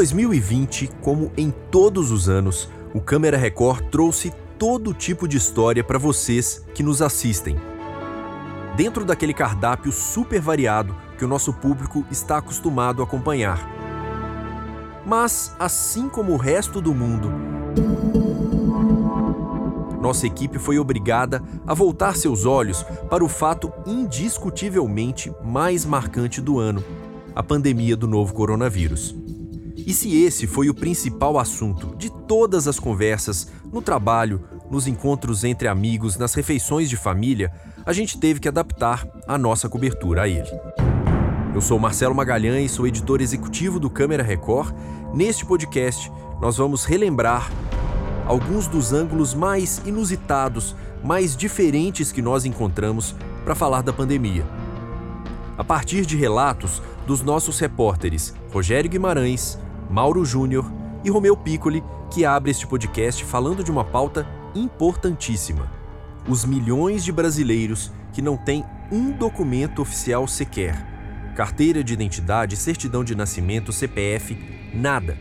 Em 2020, como em todos os anos, o Câmera Record trouxe todo tipo de história para vocês que nos assistem. Dentro daquele cardápio super variado que o nosso público está acostumado a acompanhar. Mas, assim como o resto do mundo, nossa equipe foi obrigada a voltar seus olhos para o fato indiscutivelmente mais marcante do ano: a pandemia do novo coronavírus. E se esse foi o principal assunto de todas as conversas, no trabalho, nos encontros entre amigos, nas refeições de família, a gente teve que adaptar a nossa cobertura a ele. Eu sou Marcelo Magalhães, sou editor executivo do Câmera Record. Neste podcast, nós vamos relembrar alguns dos ângulos mais inusitados, mais diferentes que nós encontramos para falar da pandemia. A partir de relatos dos nossos repórteres Rogério Guimarães, Mauro Júnior e Romeu Piccoli, que abre este podcast falando de uma pauta importantíssima: os milhões de brasileiros que não têm um documento oficial sequer. Carteira de identidade, certidão de nascimento, CPF, nada.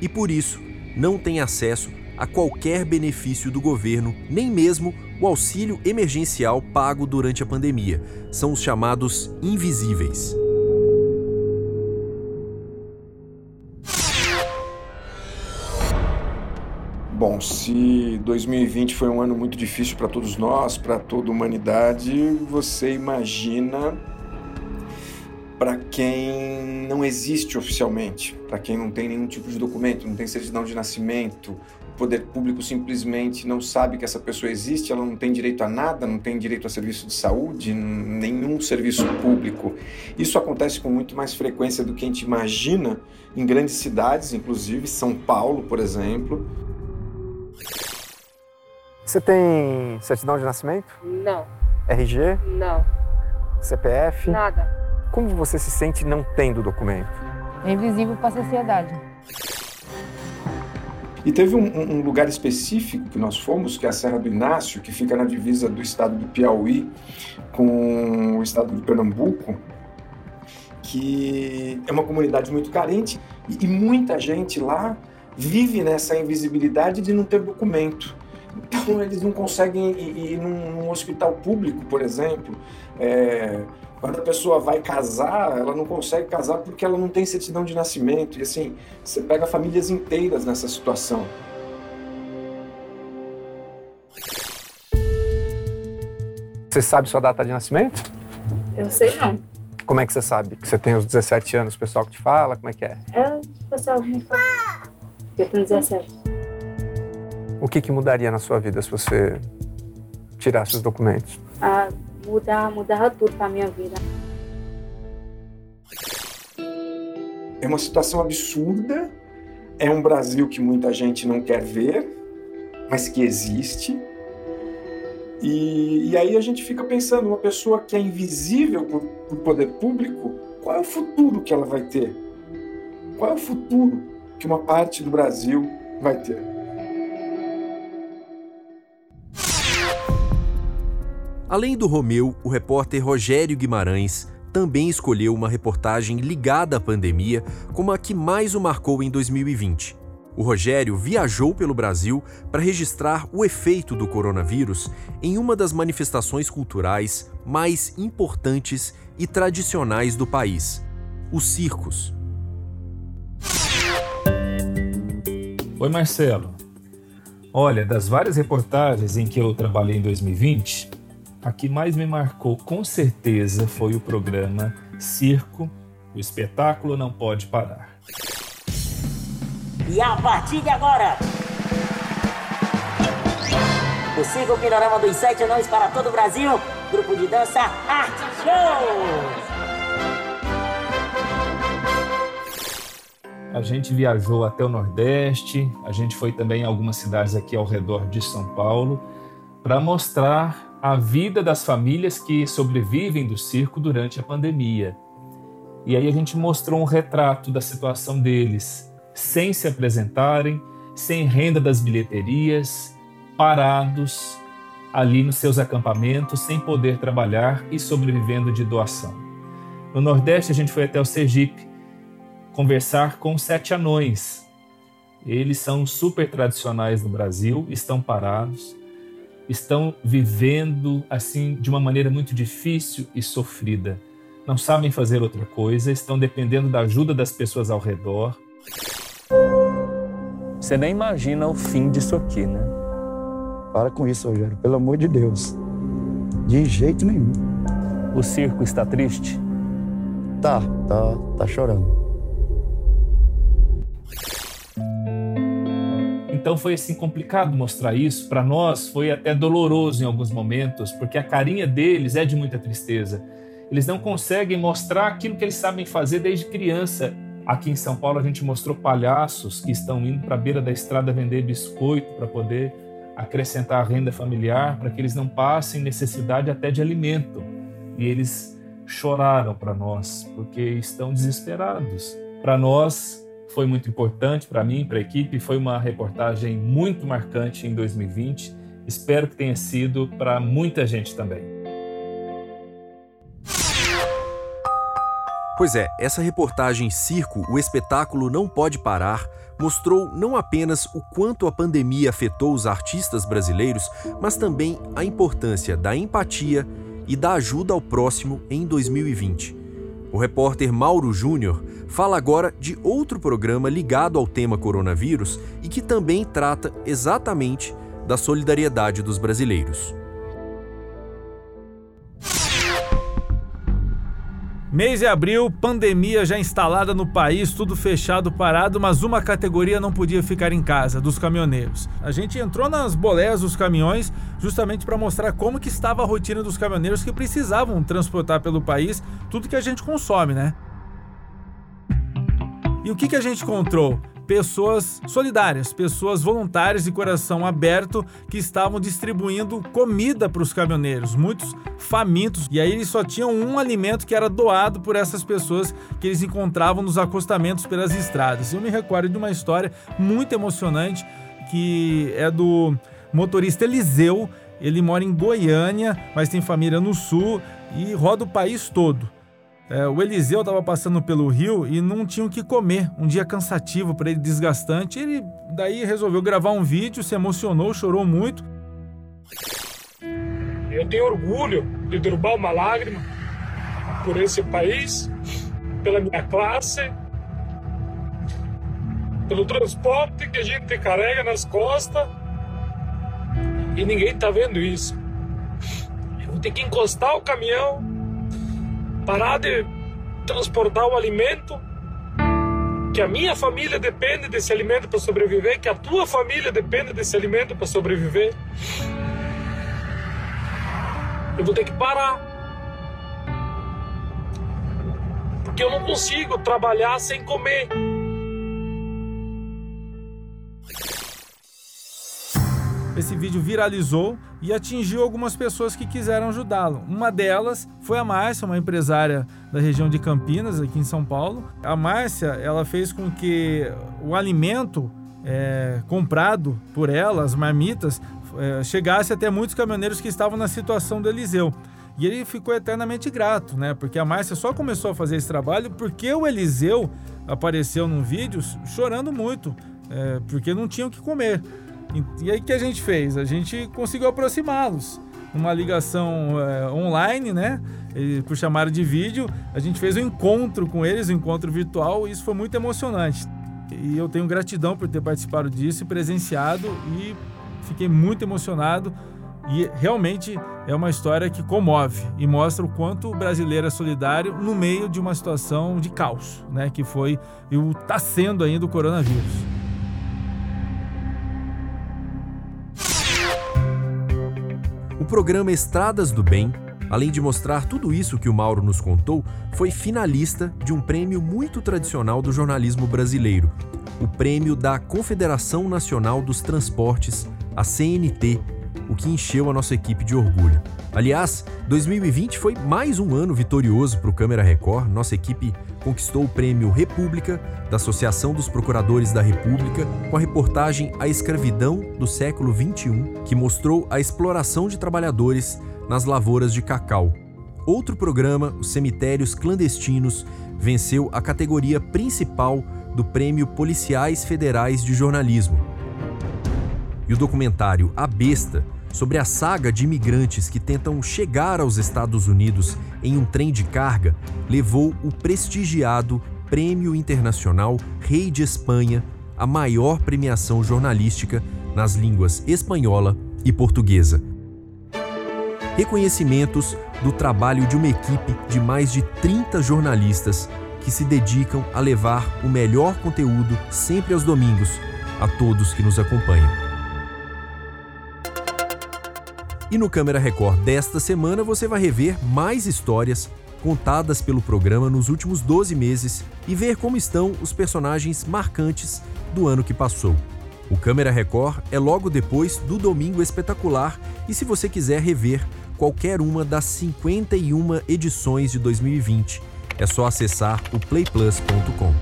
E por isso não têm acesso a qualquer benefício do governo, nem mesmo o auxílio emergencial pago durante a pandemia. São os chamados invisíveis. Bom, se 2020 foi um ano muito difícil para todos nós, para toda a humanidade, você imagina para quem não existe oficialmente, para quem não tem nenhum tipo de documento, não tem certidão de nascimento, o poder público simplesmente não sabe que essa pessoa existe, ela não tem direito a nada, não tem direito a serviço de saúde, nenhum serviço público. Isso acontece com muito mais frequência do que a gente imagina em grandes cidades, inclusive São Paulo, por exemplo. Você tem certidão de nascimento? Não. RG? Não. CPF? Nada. Como você se sente não tendo documento? É invisível para a sociedade. E teve um, um, lugar específico que nós fomos, que é a Serra do Inácio, que fica na divisa do estado do Piauí com o estado de Pernambuco, que é uma comunidade muito carente e, e muita gente lá vive nessa invisibilidade de não ter documento. Então eles não conseguem ir, ir num, num hospital público, por exemplo. É, quando a pessoa vai casar, ela não consegue casar porque ela não tem certidão de nascimento. E assim, você pega famílias inteiras nessa situação. Você sabe sua data de nascimento? Eu sei não. Como é que você sabe? Que você tem os 17 anos, o pessoal que te fala? Como é que é? É, o pessoal me fala. Eu tenho 17. O que, que mudaria na sua vida se você tirasse os documentos? Ah, mudar, mudar tudo para minha vida. É uma situação absurda. É um Brasil que muita gente não quer ver, mas que existe. E, e aí a gente fica pensando, uma pessoa que é invisível para o poder público, qual é o futuro que ela vai ter? Qual é o futuro que uma parte do Brasil vai ter? Além do Romeu, o repórter Rogério Guimarães também escolheu uma reportagem ligada à pandemia como a que mais o marcou em 2020. O Rogério viajou pelo Brasil para registrar o efeito do coronavírus em uma das manifestações culturais mais importantes e tradicionais do país: os circos. Oi, Marcelo. Olha, das várias reportagens em que eu trabalhei em 2020, a que mais me marcou com certeza foi o programa Circo, o espetáculo não pode parar. E a partir de agora, o Circo Panorama dos Sete Anões para todo o Brasil, grupo de dança Arte Show! A gente viajou até o Nordeste, a gente foi também em algumas cidades aqui ao redor de São Paulo para mostrar a vida das famílias que sobrevivem do circo durante a pandemia. E aí a gente mostrou um retrato da situação deles, sem se apresentarem, sem renda das bilheterias, parados ali nos seus acampamentos, sem poder trabalhar e sobrevivendo de doação. No Nordeste a gente foi até o Sergipe, conversar com sete anões. Eles são super tradicionais no Brasil, estão parados, estão vivendo assim de uma maneira muito difícil e sofrida. Não sabem fazer outra coisa, estão dependendo da ajuda das pessoas ao redor. Você nem imagina o fim disso aqui, né? Para com isso, Rogério, pelo amor de Deus. De jeito nenhum. O circo está triste? Tá, tá, tá chorando. Então foi assim complicado mostrar isso. Para nós foi até doloroso em alguns momentos, porque a carinha deles é de muita tristeza. Eles não conseguem mostrar aquilo que eles sabem fazer desde criança. Aqui em São Paulo a gente mostrou palhaços que estão indo para a beira da estrada vender biscoito para poder acrescentar a renda familiar, para que eles não passem necessidade até de alimento. E eles choraram para nós, porque estão desesperados. Para nós, foi muito importante para mim, para a equipe. Foi uma reportagem muito marcante em 2020. Espero que tenha sido para muita gente também. Pois é, essa reportagem Circo, o espetáculo não pode parar, mostrou não apenas o quanto a pandemia afetou os artistas brasileiros, mas também a importância da empatia e da ajuda ao próximo em 2020. O repórter Mauro Júnior fala agora de outro programa ligado ao tema coronavírus e que também trata exatamente da solidariedade dos brasileiros. Mês de abril, pandemia já instalada no país, tudo fechado, parado, mas uma categoria não podia ficar em casa, dos caminhoneiros. A gente entrou nas boleias dos caminhões justamente para mostrar como que estava a rotina dos caminhoneiros que precisavam transportar pelo país tudo que a gente consome, né? E o que, que a gente encontrou? Pessoas solidárias, pessoas voluntárias de coração aberto que estavam distribuindo comida para os caminhoneiros, muitos famintos. E aí eles só tinham um alimento que era doado por essas pessoas que eles encontravam nos acostamentos pelas estradas. Eu me recordo de uma história muito emocionante que é do motorista Eliseu. Ele mora em Goiânia, mas tem família no sul e roda o país todo. É, o Eliseu estava passando pelo rio e não tinha o que comer. Um dia cansativo para ele, desgastante. Ele daí resolveu gravar um vídeo, se emocionou, chorou muito. Eu tenho orgulho de derrubar uma lágrima por esse país, pela minha classe, pelo transporte que a gente carrega nas costas. E ninguém está vendo isso. Eu vou ter que encostar o caminhão parar de transportar o alimento, que a minha família depende desse alimento para sobreviver, que a tua família depende desse alimento para sobreviver. Eu vou ter que parar. Porque eu não consigo trabalhar sem comer. Esse vídeo viralizou e atingiu algumas pessoas que quiseram ajudá-lo. Uma delas foi a Márcia, uma empresária da região de Campinas, aqui em São Paulo. A Márcia, ela fez com que o alimento é, comprado por ela, as marmitas, é, chegasse até muitos caminhoneiros que estavam na situação do Eliseu. E ele ficou eternamente grato, né? Porque a Márcia só começou a fazer esse trabalho porque o Eliseu apareceu num vídeo chorando muito, é, porque não tinha o que comer. E aí o que a gente fez? A gente conseguiu aproximá-los. Uma ligação é, online, né? E, por chamada de vídeo, a gente fez um encontro com eles, um encontro virtual, e isso foi muito emocionante. E eu tenho gratidão por ter participado disso e presenciado, e fiquei muito emocionado. E realmente é uma história que comove e mostra o quanto o brasileiro é solidário no meio de uma situação de caos, né? Que foi e está sendo ainda o coronavírus. O programa Estradas do Bem, além de mostrar tudo isso que o Mauro nos contou, foi finalista de um prêmio muito tradicional do jornalismo brasileiro, o prêmio da Confederação Nacional dos Transportes, a CNT, o que encheu a nossa equipe de orgulho. Aliás, 2020 foi mais um ano vitorioso para o Câmera Record. Nossa equipe conquistou o prêmio República da Associação dos Procuradores da República com a reportagem A Escravidão do Século XXI, que mostrou a exploração de trabalhadores nas lavouras de cacau. outro programa, Os Cemitérios Clandestinos, venceu a categoria principal do Prêmio Policiais Federais de Jornalismo. E o documentário A Besta, sobre a saga de imigrantes que tentam chegar aos Estados Unidos em um trem de carga, levou o prestigiado Prêmio Internacional Rei de Espanha, a maior premiação jornalística nas línguas espanhola e portuguesa. Reconhecimentos do trabalho de uma equipe de mais de 30 jornalistas que se dedicam a levar o melhor conteúdo sempre aos domingos a todos que nos acompanham. E no Câmera Record desta semana você vai rever mais histórias contadas pelo programa nos últimos 12 meses e ver como estão os personagens marcantes do ano que passou. O Câmera Record é logo depois do Domingo Espetacular e se você quiser rever qualquer uma das 51 edições de 2020, é só acessar o playplus.com.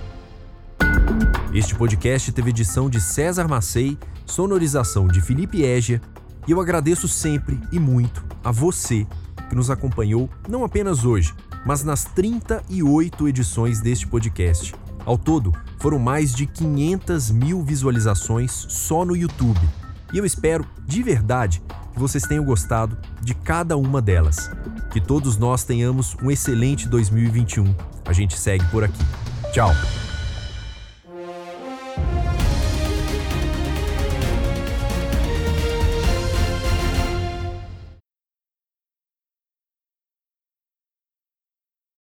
Este podcast teve edição de César Macei, sonorização de Felipe Égia, e eu agradeço sempre e muito a você que nos acompanhou não apenas hoje, mas nas 38 edições deste podcast. Ao todo, foram mais de 500 mil visualizações só no YouTube. E eu espero, de verdade, que vocês tenham gostado de cada uma delas. Que todos nós tenhamos um excelente 2021. A gente segue por aqui. Tchau!